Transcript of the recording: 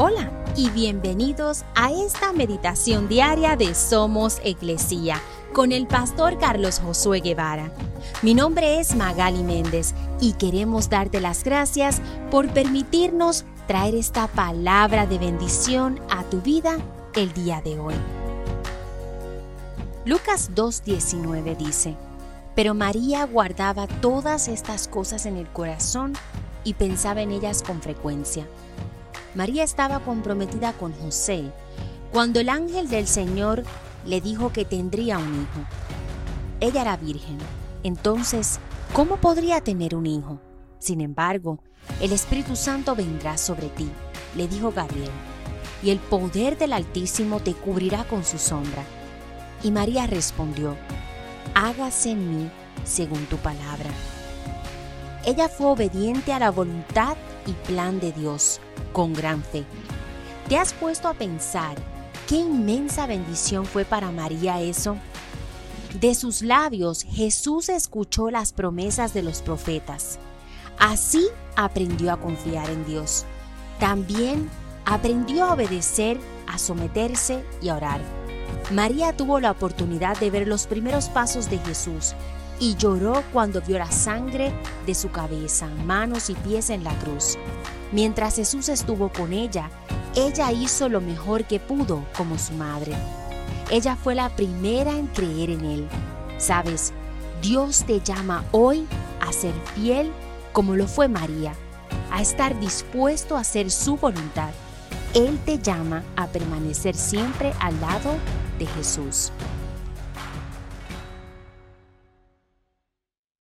Hola y bienvenidos a esta meditación diaria de Somos Iglesia con el pastor Carlos Josué Guevara. Mi nombre es Magali Méndez y queremos darte las gracias por permitirnos traer esta palabra de bendición a tu vida el día de hoy. Lucas 2.19 dice, Pero María guardaba todas estas cosas en el corazón y pensaba en ellas con frecuencia. María estaba comprometida con José cuando el ángel del Señor le dijo que tendría un hijo. Ella era virgen, entonces, ¿cómo podría tener un hijo? Sin embargo, el Espíritu Santo vendrá sobre ti, le dijo Gabriel, y el poder del Altísimo te cubrirá con su sombra. Y María respondió, hágase en mí según tu palabra. Ella fue obediente a la voluntad y plan de Dios con gran fe. ¿Te has puesto a pensar qué inmensa bendición fue para María eso? De sus labios Jesús escuchó las promesas de los profetas. Así aprendió a confiar en Dios. También aprendió a obedecer, a someterse y a orar. María tuvo la oportunidad de ver los primeros pasos de Jesús y lloró cuando vio la sangre de su cabeza, manos y pies en la cruz. Mientras Jesús estuvo con ella, ella hizo lo mejor que pudo como su madre. Ella fue la primera en creer en Él. Sabes, Dios te llama hoy a ser fiel como lo fue María, a estar dispuesto a hacer su voluntad. Él te llama a permanecer siempre al lado de Jesús.